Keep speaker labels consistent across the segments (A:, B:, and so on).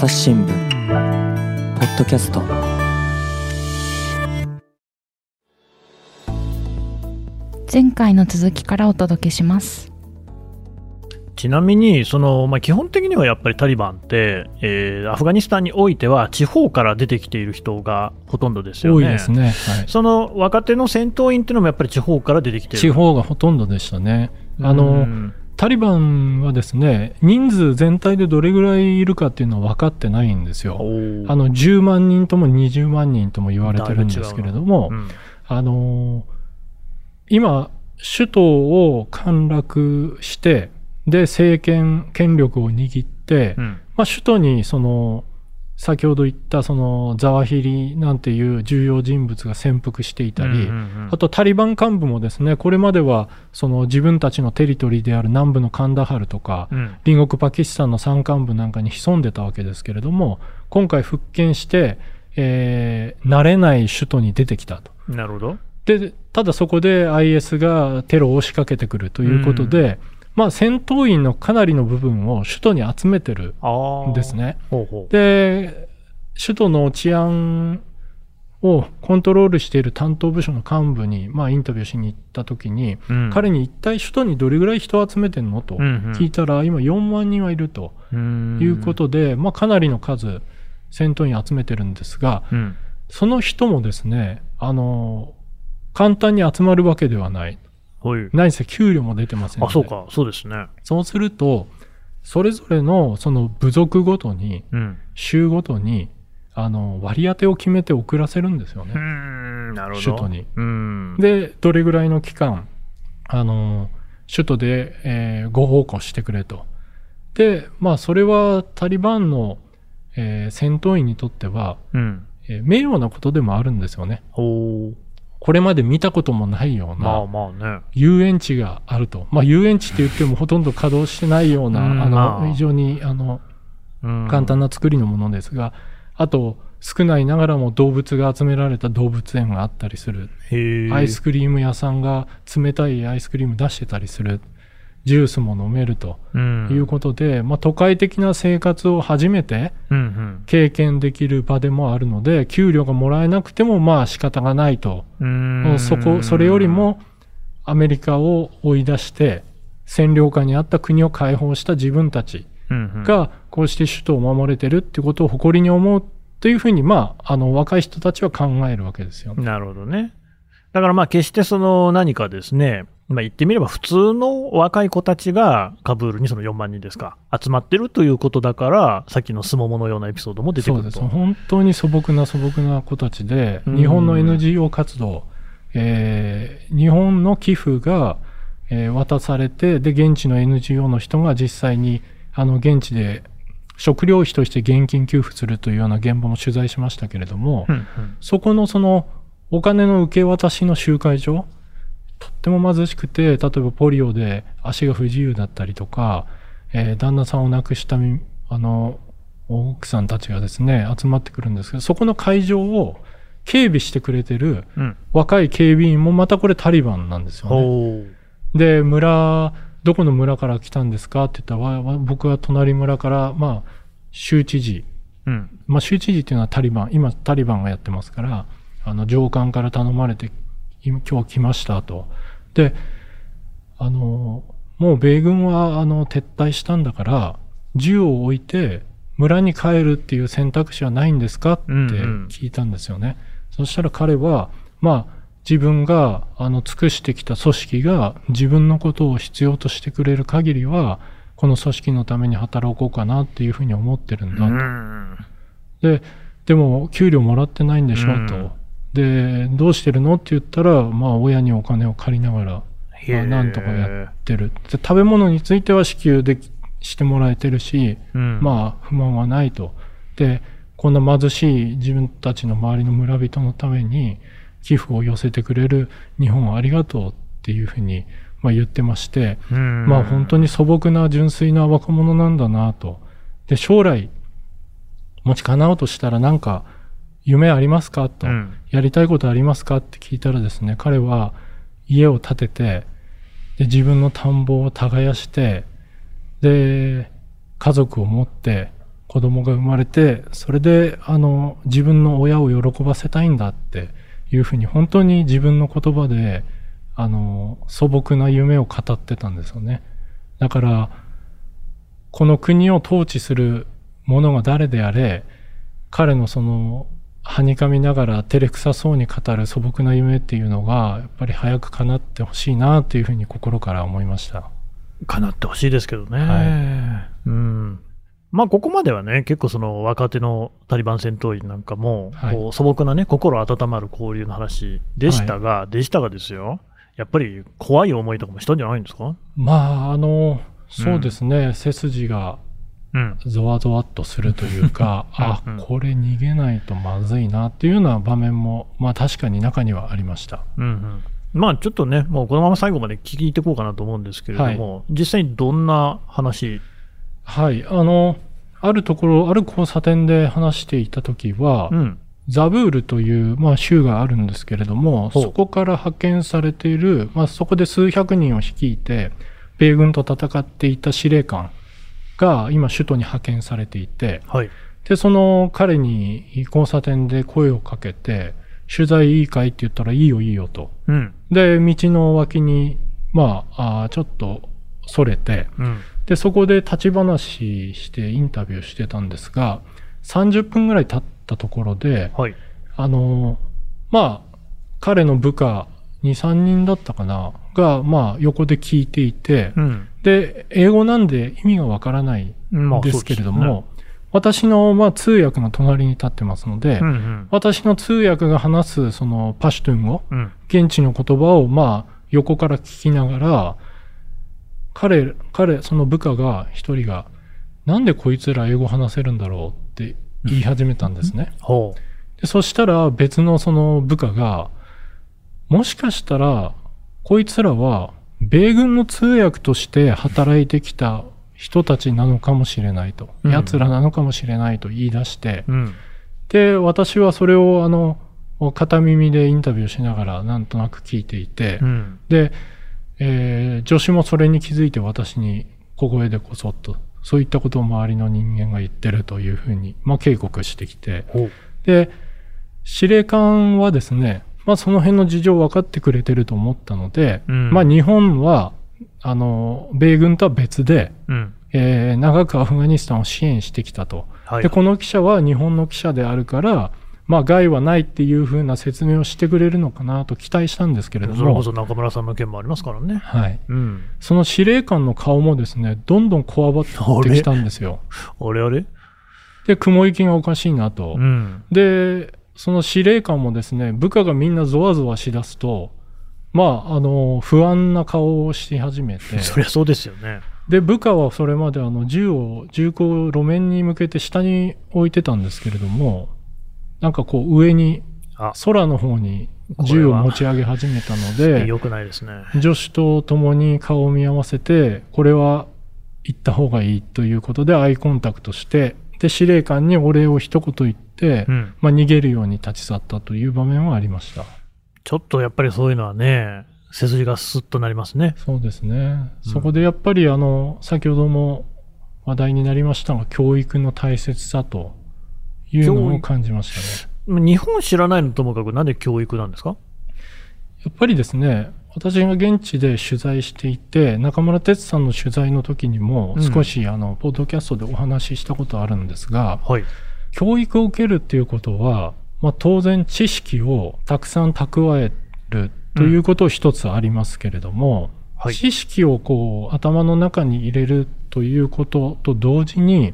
A: 朝日新聞ポッドキャスト。
B: 前回の続きからお届けします。
C: ちなみにその、まあ、基本的にはやっぱりタリバンって、えーアフガニスタンにおいては地方から出てきている人がほとんどですよね。
D: 多いですね、はい、
C: その若手の戦闘員っていうのもやっぱり地方から出てきてる。
D: 地方がほとんどでしたね。あ
C: う
D: の
C: ん
D: タリバンはですね人数全体でどれぐらいいるかっていうのは分かってないんですよ。あの10万人とも20万人とも言われてるんですけれども、
C: うん。
D: あの今、首都を陥落して、で、政権、権力を握って、
C: うん。
D: まあ、首都にその先ほど言ったそのザワヒリなんていう重要人物が潜伏していたり、
C: うんうんうん
D: あとタリバン幹部もですねこれまではその自分たちのテリトリーである南部のカンダハルとか、
C: うん
D: 隣国パキスタンの山間部なんかに潜んでたわけですけれども今回復権して、えー慣れない首都に出てきたと。
C: なるほど。
D: でただそこで IS がテロを仕掛けてくるということで、まあ、戦闘員のかなりの部分を首都に集めてる。んです。ね。
C: ほうほう。
D: で首都の治安をコントロールしている担当部署の幹部に、まあ、インタビューしに行った時に、
C: うん
D: 彼に一体首都にどれぐらい人を集めてんのと
C: うんうん
D: 聞いたら、今4万人はいると
C: うん
D: いうことで、まあ、かなりの数戦闘員集めてるんですが
C: うん。
D: その人もですねあの簡単に集まるわけではない
C: ほい。
D: 何せ給料も出てませんの
C: あ、
D: で
C: そうか。そうですね。
D: そうするとそれぞれのその部族ごとに
C: うん。
D: 州ごとにあの割り当てを決めて送らせるんですよね。
C: うん。なるほど。
D: 首都に。
C: うん。
D: でどれぐらいの期間あの首都で、えーご奉公してくれと。でまあそれはタリバンの、えー戦闘員にとっては、
C: うん。
D: えー名誉なことでもあるんですよね。これまで見たこともないよう
C: まあ
D: な。遊園地があると。まあ遊園地って言ってもほとんど稼働してないような、
C: うん
D: あ
C: まあ
D: の非常にあの
C: うん
D: 簡単な作りのものですが、あと少ないながらも動物が集められた動物園があったりする。アイスクリーム屋さんが冷たいアイスクリーム出してたりする。ジュースも飲めると
C: うん。
D: いうことで、まあ都会的な生活を初めて
C: うんうん。
D: 経験できる場でもあるので、給料がもらえなくてもまあ仕方がないと。
C: うん
D: そこ、それよりもアメリカを追い出して、占領下にあった国を解放した自分たち
C: うんうん
D: がこうして首都を守れてるってことを誇りに思うというふうに、まあ、あの若い人たちは考えるわけですよね。
C: なるほどね。だからまあ決してその何かですね、まあ言ってみれば普通の若い子たちがカブールにその4万人ですか、集まってるということだから、さっきのスモモのようなエピソードも出て。くると。
D: 本当に素朴な素朴な子たちで、
C: うん
D: 日本の NGO 活動、えー日本の寄付が、えー渡されて、で、現地の NGO の人が実際に、あの、現地で食料費として現金給付するというような現場も取材しましたけれども、
C: うんうん
D: そこのそのお金の受け渡しの集会所、とっても貧しくて、例えばポリオで足が不自由だったりとか、えー旦那さんを亡くしたみあの奥さんたちがですね、集まってくるんですけど、そこの会場を警備してくれてる
C: うん。
D: 若い警備員もまたこれタリバンなんですよね。
C: ほう。
D: で、村、どこの村から来たんですか？って言ったら、僕は隣村から、まあ、州知事、
C: うん。
D: まあ、州知事っていうのはタリバン、今タリバンがやってますから、あの上官から頼まれて、今今日来ましたと。で、あの、もう米軍はあの撤退したんだから、銃を置いて村に帰るっていう選択肢はないんですか？って
C: うんうん
D: 聞いたんですよね。そしたら彼は、まあ、自分があの尽くしてきた組織が自分のことを必要としてくれる限りは、この組織のために働こうかなっていうふうに思ってるんだと。
C: うん。
D: で、でも給料もらってないんでしょ、
C: うん
D: と。で、どうしてるの？って言ったら、まあ親にお金を借りながら、まあなんとかやってる。で食べ物については支給できしてもらえてるし、
C: うん。
D: まあ不満はないと。で、こんな貧しい自分たちの周りの村人のために寄付を寄せてくれる日本をありがとうっていうふうに、まあ、言ってまして、
C: うん、
D: まあ本当に素朴な純粋な若者なんだなと。で、将来、もし叶うとしたらなんか夢ありますか？と、
C: うん。
D: やりたいことありますか？って聞いたらですね、彼は家を建てて、で、自分の田んぼを耕して、で、家族を持って、子供が生まれて、それで、あの、自分の親を喜ばせたいんだっていうふうに、本当に自分の言葉で、あの、素朴な夢を語ってたんですよね。だから、この国を統治する者が誰であれ、彼のその、はにかみながら照れくさそうに語る素朴な夢っていうのが、やっぱり早く叶ってほしいなっていうふうに心から思いました。
C: かなってほしいですけどね。
D: は
C: うん。まあ、ここまではね、結構その若手のタリバン戦闘員なんかも、
D: はい
C: こう素朴なね、心温まる交流の話でしたが、でしたがですよ、やっぱり怖い思いとかもしたんじゃないんですか？
D: まあ、あの、そうですね、背筋が
C: うん。
D: ゾワゾワっとするというか、あこれ逃げないとまずいなっていうような場面も、まあ確かに中にはありました。
C: うんうん。まあ、ちょっとね、もうこのまま最後まで聞いていこうかなと思うんですけれども、実際にどんな話、
D: はい、あの、あるところ、ある交差点で話していた時は、
C: うん。
D: ザブールという、まあ、州があるんですけれども、そこから派遣されている、まあ、そこで数百人を率いて、米軍と戦っていた司令官が今首都に派遣されていて、
C: はい。
D: で、その彼に交差点で声をかけて、取材いいかいって言ったらいいよいいよと。
C: うん。
D: で、道の脇に、まあ、あーちょっとそれて、
C: うん。
D: で、そこで立ち話してインタビューしてたんですが、30分ぐらい経ったところで、
C: はい。
D: あの、まあ、彼の部下2、3人だったかな、が、まあ、横で聞いていて、
C: うん。
D: で、英語なんで意味がわからない
C: まあ
D: んですけれども、私の、まあ、通訳の隣に立ってますので、
C: そうですねうん
D: 私の通訳が話す、その、パシュトゥン語、
C: うん。うん。
D: 現地の言葉を、まあ、横から聞きながら、彼、彼、その部下が、一人が、なんでこいつら英語話せるんだろうって言い始めたんですね。
C: ほ
D: でそしたら別のその部下が、もしかしたら、こいつらは、米軍の通訳として働いてきた人たちなのかもしれないと。
C: うん
D: 奴らなのかもしれないと言い出して、
C: う。うん。
D: で、私はそれをあの、片耳でインタビューしながらなんとなく聞いていて、
C: うん。
D: で、えー助手もそれに気づいて私に小声でこそっと、そういったことを周りの人間が言ってるというふうに、まあ、警告してきて。で、司令官はですね、まあその辺の事情分かってくれてると思ったので、
C: うん
D: まあ日本は、あの、米軍とは別で、
C: うん。
D: えー長くアフガニスタンを支援してきたと。
C: はい。
D: で、この記者は日本の記者であるから、まあ害はないっていうふうな説明をしてくれるのかなと期待したんですけれども、
C: それこそ中村さんの件もありますからね。
D: はい。
C: うん。
D: その司令官の顔もですね、どんどんこわばってきたんですよ。
C: あれ？あれ？
D: で、雲行きがおかしいなと。
C: うん。
D: で、その司令官もですね、部下がみんなゾワゾワしだすと、まあ、あの、不安な顔をし始めて、
C: そりゃそうですよね。
D: で、部下はそれまであの銃を、銃口を路面に向けて下に置いてたんですけれども、なんかこう上に、
C: あ、
D: 空の方に銃を持ち上げ始めたので、
C: 良くないですね。
D: 女子と共に顔を見合わせて、これは行った方がいいということでアイコンタクトして、で、司令官にお礼を一言言って、
C: うん。
D: まあ、逃げるように立ち去ったという場面はありました。
C: ちょっとやっぱりそういうのはね、背筋がスッとなりますね。
D: そうですね。
C: うん
D: そこでやっぱりあの、先ほども話題になりましたが、教育の大切さというのを感じましたね。
C: 日本知らないのともかくなんで教育なんですか？
D: やっぱりですね、私が現地で取材していて、中村哲さんの取材の時にも
C: うん
D: 少しあの、ポッドキャストでお話ししたことあるんですが、
C: はい。
D: 教育を受けるっていうことは、まあ、当然知識をたくさん蓄えるということ一つありますけれども、
C: はい。
D: 知識をこう頭の中に入れるということと同時に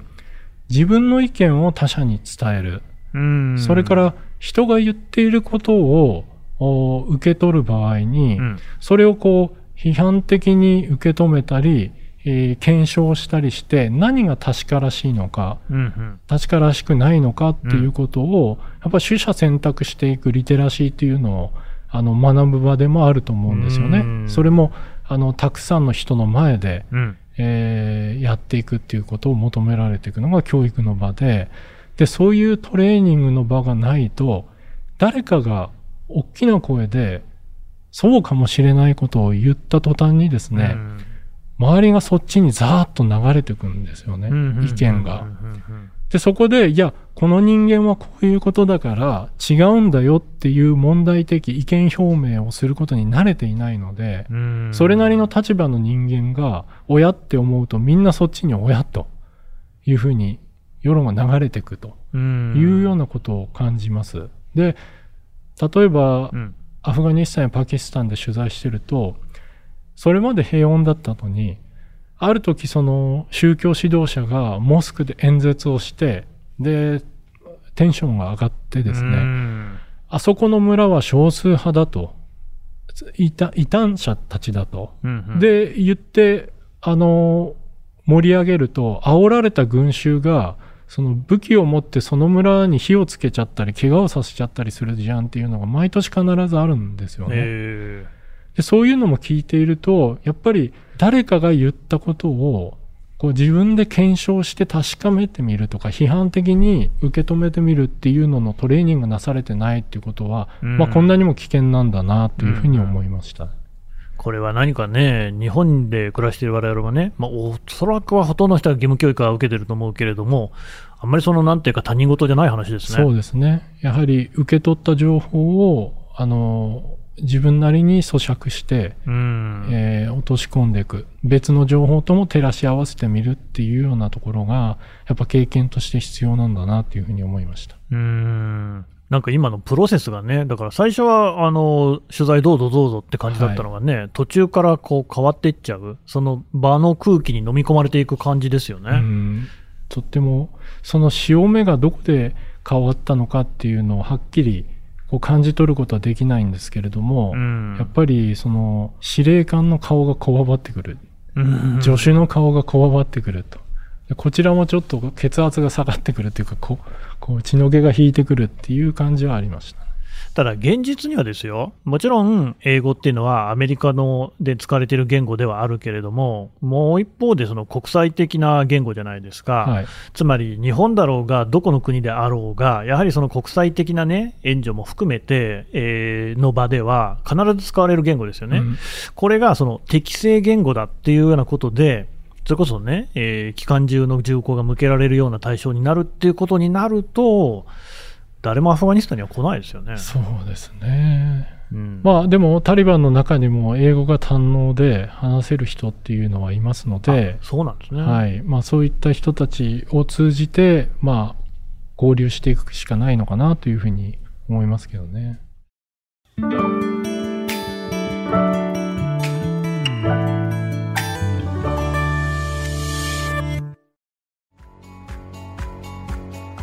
D: 自分の意見を他者に伝える、
C: うん
D: それか、ら人が言っていることをお受け取る場合に、
C: うん。
D: それをこう批判的に受け止めたり、えー検証したりして何が確からしいのか
C: うん。うん。
D: 確からしくないのかっていうことを、やっぱ取捨選択していくリテラシーっていうのをあの学ぶ場でもあると思うんですよね。
C: うん
D: それもあのたくさんの人の前で、
C: うん。
D: えーやっていくっていうことを求められていくのが教育の場で、で、そういうトレーニングの場がないと、誰かが大きな声で、そうかもしれないことを言った途端にですね、周りがそっちにザーッと流れてくんですよね、意見が。で、そこで、いや、この人間はこういうことだから違うんだよっていう問題的意見表明をすることに慣れていないので、それなりの立場の人間が親って思うとみんなそっちに親と。いうふうに世論が流れていくと。いうようなことを感じます。で、例えば、
C: うん。
D: アフガニスタンやパキスタンで取材してると、それまで平穏だったのに、ある時その宗教指導者がモスクで演説をして、で、テンションが上がってですね、
C: うん
D: あそこの村は少数派だと、異端異端者たちだと。
C: うんうん、
D: で、言って、あの、盛り上げると、煽られた群衆が、その武器を持ってその村に火をつけちゃったり、怪我をさせちゃったりするじゃんっていうのが毎年必ずあるんですよね。
C: え
D: でそういうのも聞いていると、やっぱり誰かが言ったことを、こう自分で検証して確かめてみるとか、批判的に受け止めてみるっていうののトレーニングがなされてないっていうことは、
C: うん
D: まあこんなにも危険なんだなというふうに思いました。
C: これは何かね、日本で暮らしている我々はね、まあ、おそらくはほとんどの人は義務教育は受けてると思うけれども、あんまりそのなんていうか他人事じゃない話ですね。
D: そうですね。やはり受け取った情報を、あの、自分なりに咀嚼して、
C: うん。
D: えー落とし込んでいく。別の情報とも照らし合わせてみるっていうようなところが、やっぱ経験として必要なんだなっていうふうに思いました。
C: うーんなんか今のプロセスがね、だから最初はあの取材どうぞどうぞって感じだったのがね、途中からこう変わっていっちゃう、その場の空気に飲み込まれていく感じですよね。
D: うんとっても、その潮目がどこで変わったのかっていうのをはっきりこう感じ取ることはできないんですけれども、
C: うん
D: やっぱりその司令官の顔がこわばってくる。
C: うん
D: 助手の顔がこわばってくると。でこちらもちょっと血圧が下がってくるというか、こう、こう血の気が引いてくるっていう感じはありました。
C: ただ現実にはですよ、もちろん英語っていうのはアメリカので使われている言語ではあるけれども、もう一方でその国際的な言語じゃないですか。
D: はい。
C: つまり日本だろうが、どこの国であろうが、やはりその国際的な、ね、援助も含めて、えーの場では必ず使われる言語ですよね、
D: うん
C: これがその適正言語だっていうようなことで、それこそね、えー機関銃の銃口が向けられるような対象になるっていうことになると、誰もアフガニスタンには来ないですよね。
D: そうですね。
C: うん
D: まあでもタリバンの中にも英語が堪能で話せる人っていうのはいますので
C: あ、そうなんですね。
D: はい。まあそういった人たちを通じて、まあ交流していくしかないのかなというふうに思いますけどね。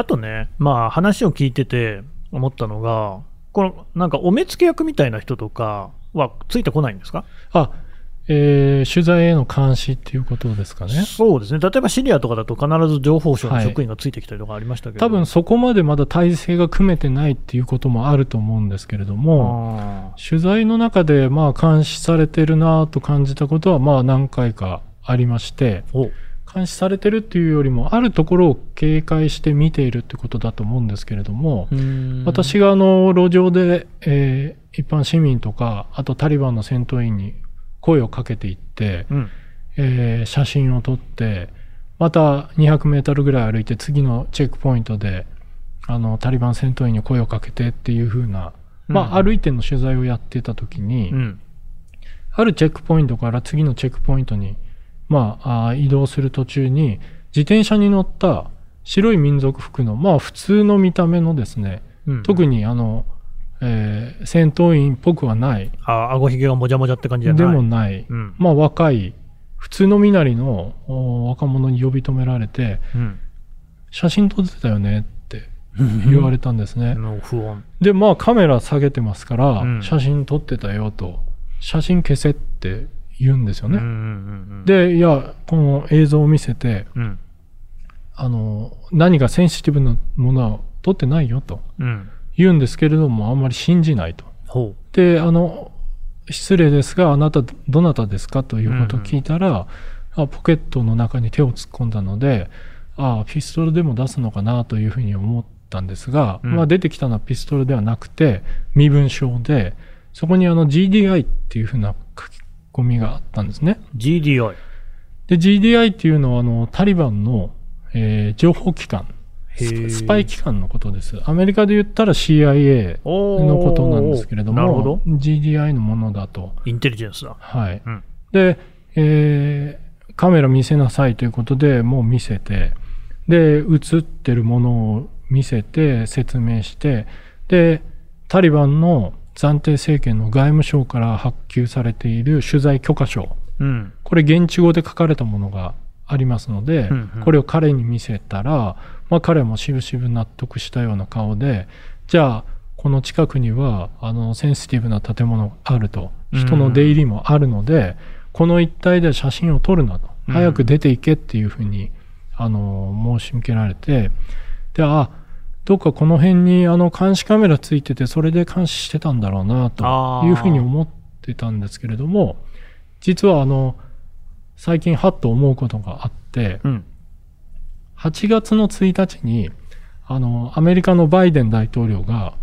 C: あとね、まあ話を聞いてて思ったのが、このなんかお目付け役みたいな人とかはついてこないんですか？
D: あ、えー取材への監視っていうことですかね。
C: そうですね、例えばシリアとかだと必ず情報省の
D: はい。
C: 職員がついてきたりとかありましたけど、
D: 多分そこまでまだ体制が組めてないっていうこともあると思うんですけれども、
C: あ
D: 取材の中でまあ監視されてるなと感じたことはまあ何回かありまして、監視されてるっていうよりも、あるところを警戒して見ているってことだと思うんですけれども、私があの路上で、えー一般市民とか、あとタリバンの戦闘員に声をかけていって、
C: うん。
D: えー写真を撮って、また200メートルぐらい歩いて次のチェックポイントで、あの、タリバン戦闘員に声をかけてっていう風な、まあ、
C: うん
D: 歩いての取材をやってた時に、
C: うん。
D: あるチェックポイントから次のチェックポイントに、まあ、移動する途中に、自転車に乗った白い民族服の、まあ、普通の見た目のですね、
C: うん
D: 特にあの、えー戦闘員っぽくはない、
C: あ顎ひげがもじゃもじゃって感じじゃない。
D: でもない、
C: うん。
D: まあ、若い、普通の身なりのお若者に呼び止められて、
C: うん。
D: 写真撮ってたよねって言われたんですね。で、まあカメラ下げてますから、
C: うん。
D: 写真撮ってたよと、写真消せって言うんですよね。
C: うんうんうん、
D: で、いや、この映像を見せて、
C: うん、
D: あの、何かセンシティブなものは撮ってないよと
C: うん、
D: 言うんですけれども、あんまり信じないと。
C: ほ
D: で、あの、失礼ですが、あなたどなたですかということを聞いたら、あポケットの中に手を突っ込んだので、あピストルでも出すのかなというふうに思ったんですが、
C: うん。
D: まあ出てきたのはピストルではなくて、身分証で、そこにあの GDI っていうふうな書き込みがあったんですね。
C: う、GDI。
D: で、GDI っていうのはあのタリバンの、えー情報機関、ススパイ機関のことです。アメリカで言ったら CIA のことなんですけれども、
C: ど。
D: GDI のものだと。
C: インテリジェンスだ。
D: はい。
C: うん
D: で、えーカメラ見せなさいということでもう見せて、で、映ってるものを見せて、説明して、で、タリバンの暫定政権の外務省から発給されている取材許可証、
C: うん。
D: これ現地語で書かれたものがありますので、
C: うんうん。
D: これを彼に見せたら、まあ、彼もしぶしぶ納得したような顔で、じゃあ、この近くには、あの、センシティブな建物があると、人の出入りもあるので、この一帯で写真を撮るなと、
C: うん。
D: 早く出ていけっていうふうに、あの、申し向けられて、で、あ、どっかこの辺にあの監視カメラついてて、それで監視してたんだろうな、というふうに思ってたんですけれども、実はあの、最近はっと思うことがあって、
C: うん。
D: 8月の1日に、あの、アメリカのバイデン大統領が、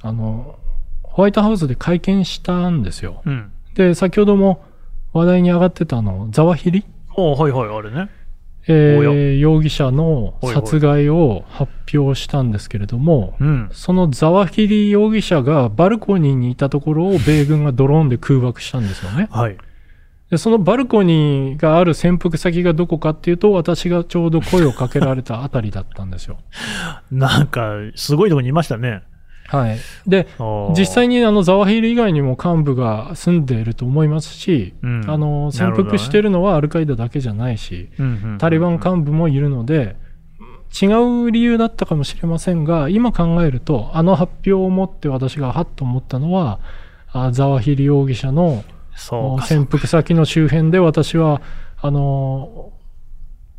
D: あの、ホワイトハウスで会見したんですよ。
C: うん。
D: で、先ほども話題に上がってたあの、ザワヒリ、
C: はいはい、あれね。
D: えー容疑者の殺害を発表したんですけれども、
C: うん。
D: そのザワヒリ容疑者がバルコニーにいたところを米軍がドローンで空爆したんですよね。
C: はい。
D: でそのバルコニーがある潜伏先がどこかっていうと、私がちょうど声をかけられたあたりだったんですよ。
C: なんか、すごいとこにいましたね。
D: はい。で、実際
C: に、
D: にあのザワヒリ以外にも幹部が住んでいると思いますし、
C: うん
D: あの潜伏してるのはアルカイダだけじゃないし、
C: うんうん
D: タリバン幹部もいるので、違う理由だったかもしれませんが、今考えると、あの発表をもって私がはっと思ったのは、あザワヒリ容疑者の。潜伏先の周辺で私は、あの、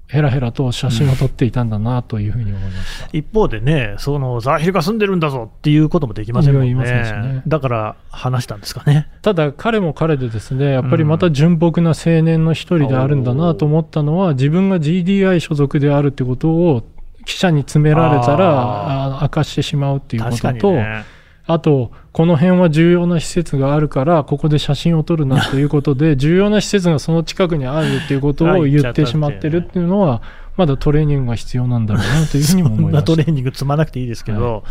D: ヘラヘラと写真を撮っていたんだなというふうに思いました。
C: 一方でね、そのザワヒルが住んでるんだぞっていうこともできませんもんね
D: ね。
C: だから話したんですかね。
D: ただ彼も彼でですね、やっぱりまた純朴な青年の一人であるんだなと思ったのは、自分が GDI 所属であるってことを記者に詰められたら、あ明かしてしまうっていうことと。あと、この辺は重要な施設があるから、ここで写真を撮るなということで、重要な施設がその近くにあるっていうことを言ってしまってるっていうのは、まだトレーニングが必要なんだろうなというふうにも
C: そ
D: 思いました。
C: んなトレーニング積まなくていいですけど、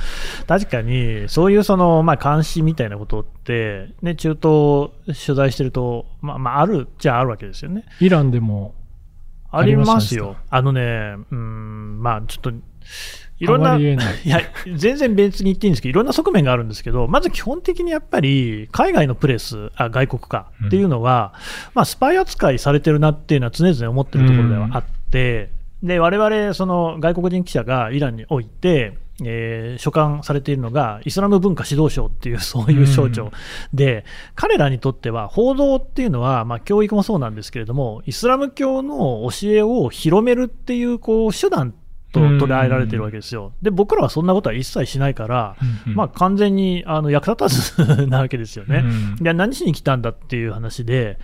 C: 確かに、そういうその、まあ、監視みたいなことって、ね、中東取材してると、まあ、まあ、あるっちゃあるわけですよね。
D: イランでも、
C: ありますよ。あのね、うん、まあ、ちょっと、いろんな、
D: い。
C: いや、全然別に言っていいんですけど、いろんな側面があるんですけど、まず基本的にやっぱり、海外のプレス、あ外国かっていうのは、まあ、スパイ扱いされてるなっていうのは常々思ってるところではあって、で、我々、その外国人記者がイランにおいて、えー所管されているのが、イスラム文化指導省っていう、そういう省庁で、彼らにとっては、報道っていうのは、まあ、教育もそうなんですけれども、イスラム教の教えを広めるっていう、こう、手段と捉えられてるわけですよ。で、僕らはそんなことは一切しないから、まあ、完全にあの役立たず なわけですよね。いや、何しに来たんだっていう話で、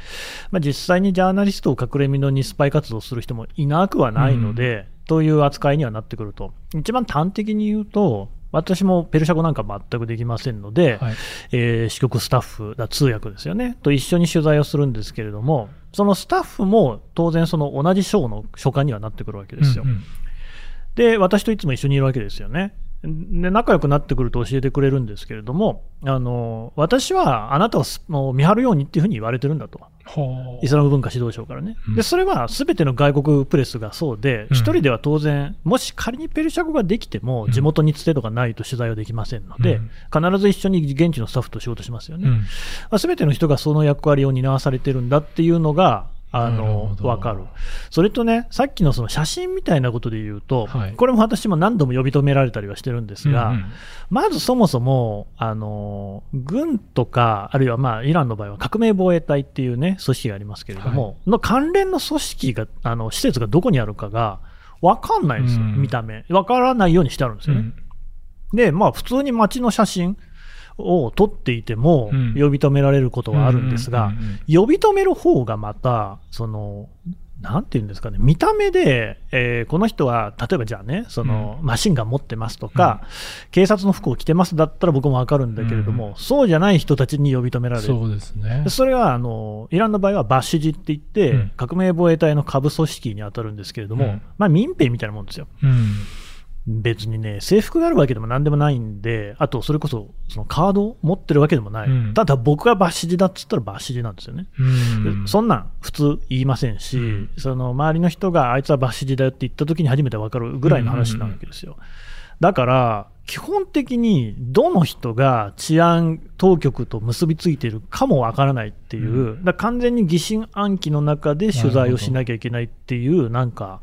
C: まあ、実際にジャーナリストを隠れみのにスパイ活動する人もいなくはないので、という扱いにはなってくると。一番端的に言うと、私もペルシャ語なんか全くできませんので、
D: はい
C: えー支局スタッフだ、通訳ですよね、と一緒に取材をするんですけれども、そのスタッフも当然、その同じ省の所管にはなってくるわけですよ。
D: うんうん
C: で、私といつも一緒にいるわけですよね。で、仲良くなってくると教えてくれるんですけれども、あの、私はあなたをすもう見張るようにっていうふうに言われてるんだと。
D: はあ
C: イスラム文化指導省からね。
D: うん
C: で、それはすべての外国プレスがそうで、
D: うん
C: 一人では当然、もし仮にペルシャ語ができても、
D: うん
C: 地元につてとかないと取材はできませんので、
D: うん
C: 必ず一緒に現地のスタッフと仕事しますよね。
D: うん
C: すべての人がその役割を担わされてるんだっていうのが、あの
D: ほど
C: わかる。それとね、さっきのその写真みたいなことで言うと、
D: はい
C: これも私も何度も呼び止められたりはしてるんですが、
D: うんうん
C: まずそもそも、あの、軍とか、あるいはまあ、イランの場合は革命防衛隊っていうね、組織がありますけれども、の関連の組織が、あの、施設がどこにあるかが、わかんないんですよ、
D: うん
C: 見た目。わからないようにしてあるんですよね。で、まあ、普通に街の写真を撮っていても、
D: うん。
C: 呼び止められることはあるんですが、
D: うんうんうんうん。
C: 呼び止める方がまた、その、なんていうんですかね、見た目で、えーこの人は、例えばじゃあね、その、マシンガン持ってますとか、警察の服を着てますだったら僕もわかるんだけれども、そうじゃない人たちに呼び止められる。
D: そうですね。
C: それはあのイランの場合はバッシジって言って、
D: うん。
C: 革命防衛隊の下部組織に当たるんですけれども、
D: うん。
C: まあ、民兵みたいなもんですよ。
D: うん。
C: 別にね、制服があるわけでもなんでもないんで、あとそれこそそのカードを持ってるわけでもない、
D: うん
C: ただ僕がバッシジだっつったらバッシジなんですよね。
D: うん
C: でそんなん普通言いませんし、
D: うん
C: その周りの人があいつはバッシジだよって言った時に初めて分かるぐらいの話なわけですよ。だから、基本的にどの人が治安当局と結びついているかもわからないっていう、
D: う
C: だ完全に疑心暗鬼の中で取材をしなきゃいけないっていう、なんか、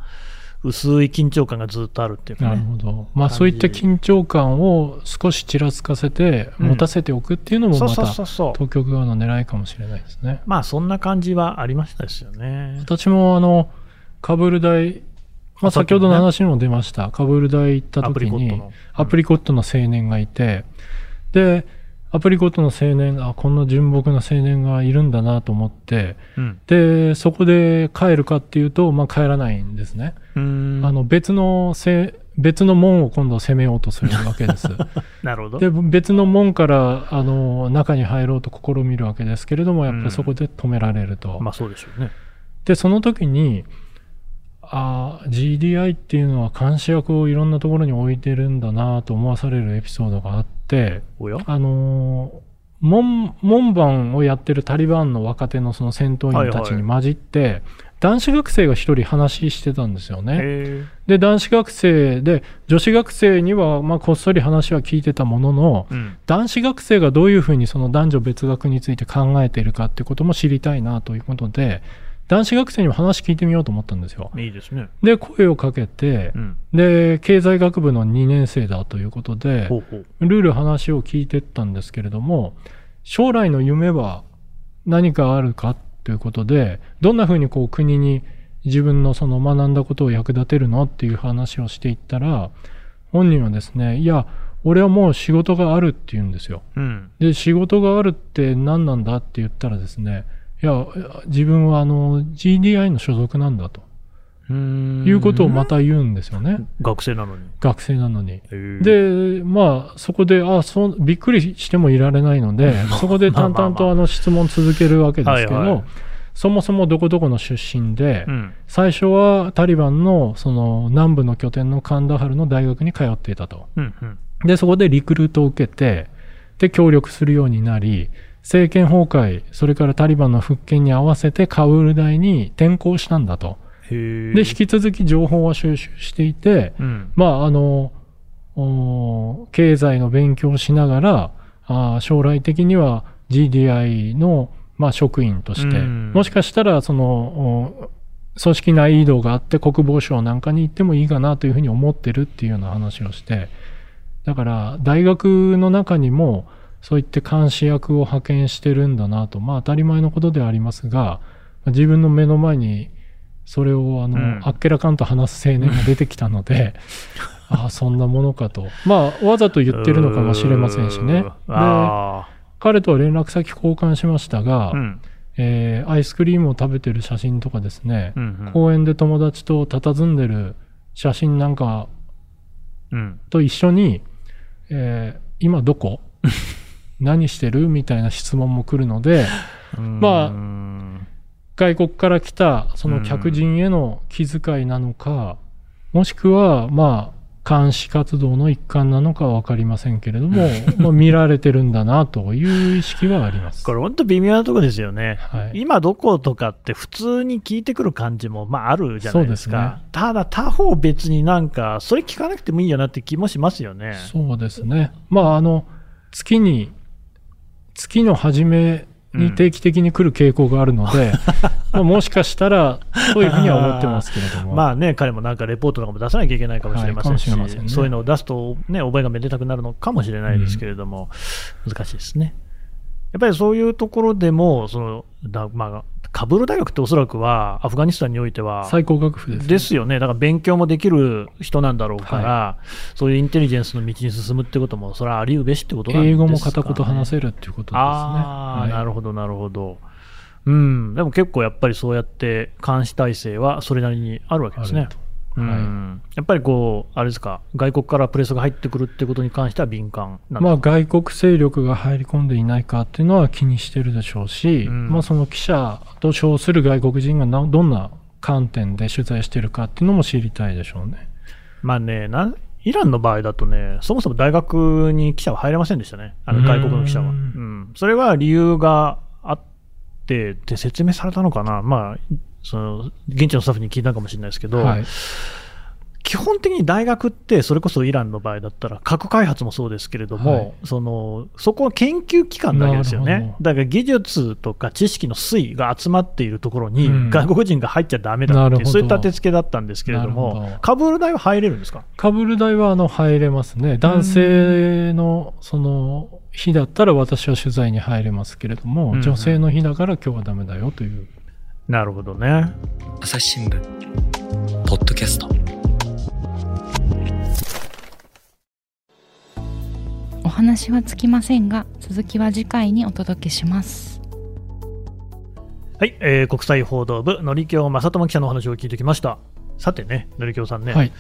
C: 薄い緊張感がずっとあるっていうか
D: なる
C: ね。
D: ほど。まあそういった緊張感を少しちらつかせて、
C: うん
D: 持たせておくっていうのもまた。当局側の狙いかもしれないですね。
C: まあそんな感じはありましたですよね。
D: 私もあの、カブール大、まあ、先ほどの話にも出ました。カブール大行った時にアプリコットの青年がいて、で、アプリコットの青年、あ、こんな純朴な青年がいるんだなと思って、
C: うん。
D: で、そこで帰るかっていうと、まあ帰らないんですね。あの、別のせ、別の門を今度攻めようとするわけです。
C: なるほど。
D: で、別の門から、あの、中に入ろうと試みるわけですけれども、やっぱりそこで止められると。
C: まあそうでしょうね。
D: で、その時に、ああ、GDI っていうのは監視役をいろんなところに置いてるんだなと思わされるエピソードがあって、あのー門、門番をやってるタリバンの若手のその戦闘員たちに混じって、男子学生が一人話してたんですよね。
C: へ
D: で、男子学生で、女子学生には、まあ、こっそり話は聞いてたものの、
C: ーうん。
D: 男子学生がどういうふうにその男女別学について考えているかってことも知りたいなということで、男子学生にも話聞いてみようと思ったんですよ。
C: いいですね。
D: で、声をかけて
C: う、ん。
D: で、経済学部の2年生だということで、
C: ほうほう。
D: ルール話を聞いてったんですけれども、将来の夢は何かあるかということで、どんなふうにこう国に自分のその学んだことを役立てるのっていう話をしていったら、本人はですね、いや、俺はもう仕事があるって言うんですよ。
C: うん。
D: で、仕事があるって何なんだって言ったらですね、いや、自分はあの GDI の所属なんだということをまた言うんですよね。
C: 学生なのに。
D: 学生なのに。
C: で、
D: で、まあ、そこで、あそう、びっくりしてもいられないので、そこで淡々とあの質問続けるわけですけど、そもそもどこどこの出身で
C: う、ん。
D: 最初はタリバンのその南部の拠点のカンダハルの大学に通っていたと。
C: うん。うん。
D: で、そこでリクルートを受けて、で、協力するようになり、政権崩壊、それからタリバンの復権に合わせてカウール大に転校したんだと。で、引き続き情報は収集していて、
C: うん。
D: まあ、あの、お経済の勉強をしながら、あー将来的には GDI の、まあ、職員として、
C: うん
D: もしかしたら、その、お組織内移動があって国防省なんかに行ってもいいかなというふうに思ってるっていうような話をして、だから、大学の中にも、そういって監視役を派遣してるんだなと、まあ当たり前のことではありますが、自分の目の前にそれをあの、
C: うん
D: あっけらかんと話す青年が出てきたので、ああ、そんなものかと。まあ、わざと言ってるのかもしれませんしね。で、
C: あ
D: 彼とは連絡先交換しましたが、
C: あ。うん。
D: えーアイスクリームを食べてる写真とかですね、
C: うんうん。
D: 公園で友達と佇んでる写真なんか
C: うん。
D: と一緒に、えー今どこ？何してる？みたいな質問も来るので、まあ
C: うん
D: 外国から来たその客人への気遣いなのか、もしくは、まあ、監視活動の一環なのかは分かりませんけれども、まあ見られてるんだなという意識はあります。
C: これ本当微妙なとこですよね。
D: はい、
C: 今どことかって普通に聞いてくる感じも、まああるじゃないです
D: そう
C: か。ただ他方別になんか、それ聞かなくてもいいよなって気もしますよね。
D: そうですね。まあ、あの、月に、月の初めに定期的に来る傾向があるので、まあもしかしたら、そういうふうには思ってますけれども。
C: まあね、彼もなんかレポートとかも出さなきゃいけないかもしれませんし、
D: せんね
C: そういうのを出すと、ね、覚えがめでたくなるのかもしれないですけれども、難しいですね。やっぱりそういうところでも、そのだまあ、カブール大学っておそらくは、アフガニスタンにおいては、
D: 最高学府です、ね。
C: ですよね、だから勉強もできる人なんだろうから、そういうインテリジェンスの道に進むってことも、それはありうべしってことなんですか、ね、
D: 英語も片言話せるっていうことですね。
C: ああ、
D: はい。
C: なるほど、なるほど。うん、でも結構やっぱりそうやって監視体制はそれなりにあるわけですねやっぱりこう、あれですか、外国からプレスが入ってくるってことに関しては敏感
D: まあ、外国勢力が入り込んでいないかっていうのは気にしてるでしょうし、
C: うん。
D: まあ、その記者と称する外国人がなどんな観点で取材してるかっていうのも知りたいでしょうね。
C: まあねなん、イランの場合だとね、そもそも大学に記者は入れませんでしたね、あの外国の記者は。
D: う
C: うんん、それは理由があって、で説明されたのかな、まあ、その現地のスタッフに聞いたかもしれないですけど、
D: はい、
C: 基本的に大学って、それこそイランの場合だったら、核開発もそうですけれども、
D: はい。
C: そのそこは研究機関なわけですよ。ね。だから技術とか知識の推移が集まっているところに、
D: うん。
C: 外国人が入っちゃだめだっていう、
D: なるほど。
C: そういった立て付けだったんですけれども
D: ほど、
C: カブール大は入れるんですか？
D: カブール大はあの入れますね。男性のその日だったら私は取材に入れますけれども、女性の日だから今日はダメだよという。
C: なるほどね。
E: 朝日新聞ポッドキャスト
B: お話はつきませんが続きは次回にお届けします
C: はい、えー国際報道部、のりきょう正智記者のお話を聞いてきました。さてね、のりきょうさんね、
D: はい。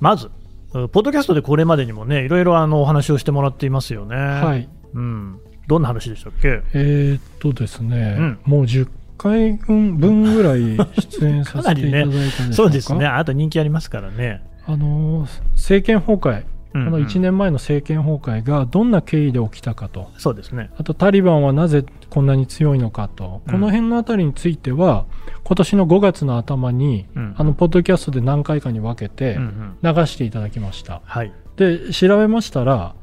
C: まず、うポッドキャストでこれまでにもね、いろいろあのお話をしてもらっていますよね。
D: はい。
C: うん。どんな話でしたっけ？
D: えーっとですね、
C: うん
D: もう10回分分ぐらい出演させていただいたでしょうか。
C: そうですね、あと人気ありますからね。
D: あの政権崩壊、この1年前の政権崩壊がどんな経緯で起きたかと、
C: そうですね。
D: あとタリバンはなぜこんなに強いのかと、
C: うん
D: この辺のあたりについては、今年の5月の頭に、
C: うん
D: あのポッドキャストで何回かに分けて流していただきました。
C: はい。
D: で、調べましたら、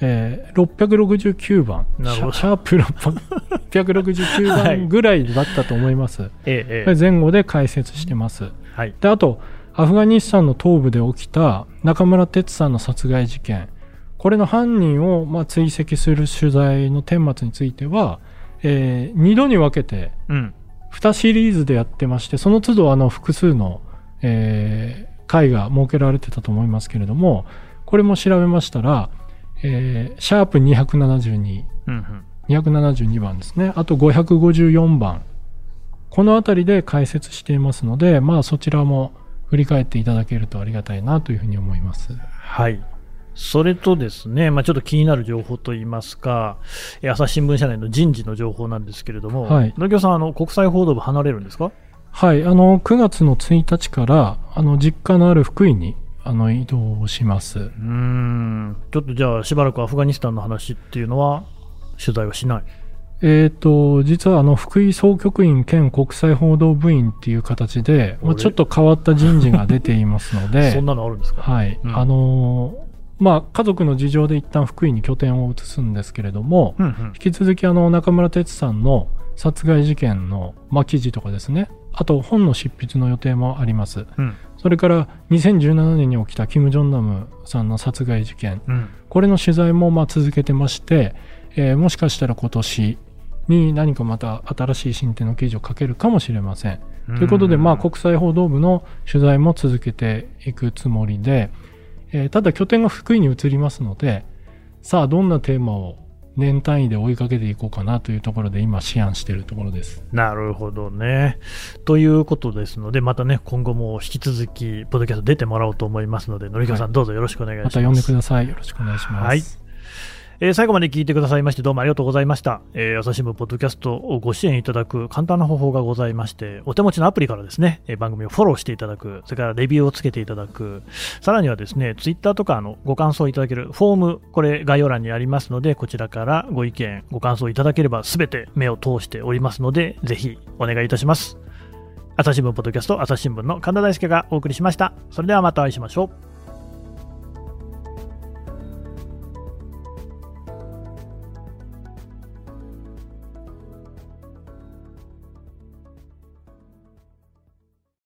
D: えー669番、シャシャープ669
C: はい
D: 番ぐらいだったと思います。
C: えええ
D: これ前後で解説してます。
C: えはい。
D: であとアフガニスタンの東部で起きた中村哲さんの殺害事件これの犯人をまあ追跡する取材の顛末については、え2度に分けて
C: うん。
D: 2シリーズでやってましてその都度あの複数の、えー回が設けられてたと思いますけれどもこれも調べましたら、えーシャープ272
C: うんうん。
D: 272番ですね。あと554番。このあたりで解説していますので、まあそちらも振り返っていただけるとありがたいなというふうに思います。
C: はい。それとですね、まあ、ちょっと気になる情報といいますか、えー朝日新聞社内の人事の情報なんですけれども、
D: はい
C: 野木さん、あの国際報道部離れるんですか？
D: はい。あの、9月の1日から、あの、実家のある福井に、あの、移動します。
C: うーん、ちょっとじゃあ、しばらくアフガニスタンの話っていうのは、取材はしない？
D: えっ、と、実はあの、福井総局員兼国際報道部員っていう形で、まあ、ちょっと変わった人事が出ていますので、
C: そんなのあるんですか？
D: はい。
C: うん。
D: あのーまあ、家族の事情で一旦福井に拠点を移すんですけれども、
C: うんうん。
D: 引き続きあの中村哲さんの殺害事件の、まあ、記事とかですね。あと本の執筆の予定もあります。
C: うん
D: それから2017年に起きたキム・ジョンナムさんの殺害事件。
C: うん。
D: これの取材もまあ続けてまして、えーもしかしたら今年に何かまた新しい進展の記事を書けるかもしれません。ということで、まあ、国際報道部の取材も続けていくつもりで、えーただ拠点が福井に移りますので、さあ、どんなテーマを年単位で追いかけていこうかなというところで、今、思案しているところです。
C: なるほどね。ということですので、またね、今後も引き続き、ポッドキャスト出てもらおうと思いますので、のりさん、どうぞよろしくお願いします。
D: また呼んでください。よろしくお願いします。
C: はいえー最後まで聞いてくださいましてどうもありがとうございました。えー朝日新聞ポッドキャストをご支援いただく簡単な方法がございまして、お手持ちのアプリからですね、え番組をフォローしていただく、それからレビューをつけていただく、さらにはですね、ツイッターとかのご感想いただけるフォーム、これ概要欄にありますので、こちらからご意見、ご感想いただければすべて目を通しておりますので、ぜひお願いいたします。朝日新聞ポッドキャスト、朝日新聞の神田大輔がお送りしました。それではまたお会いしましょう。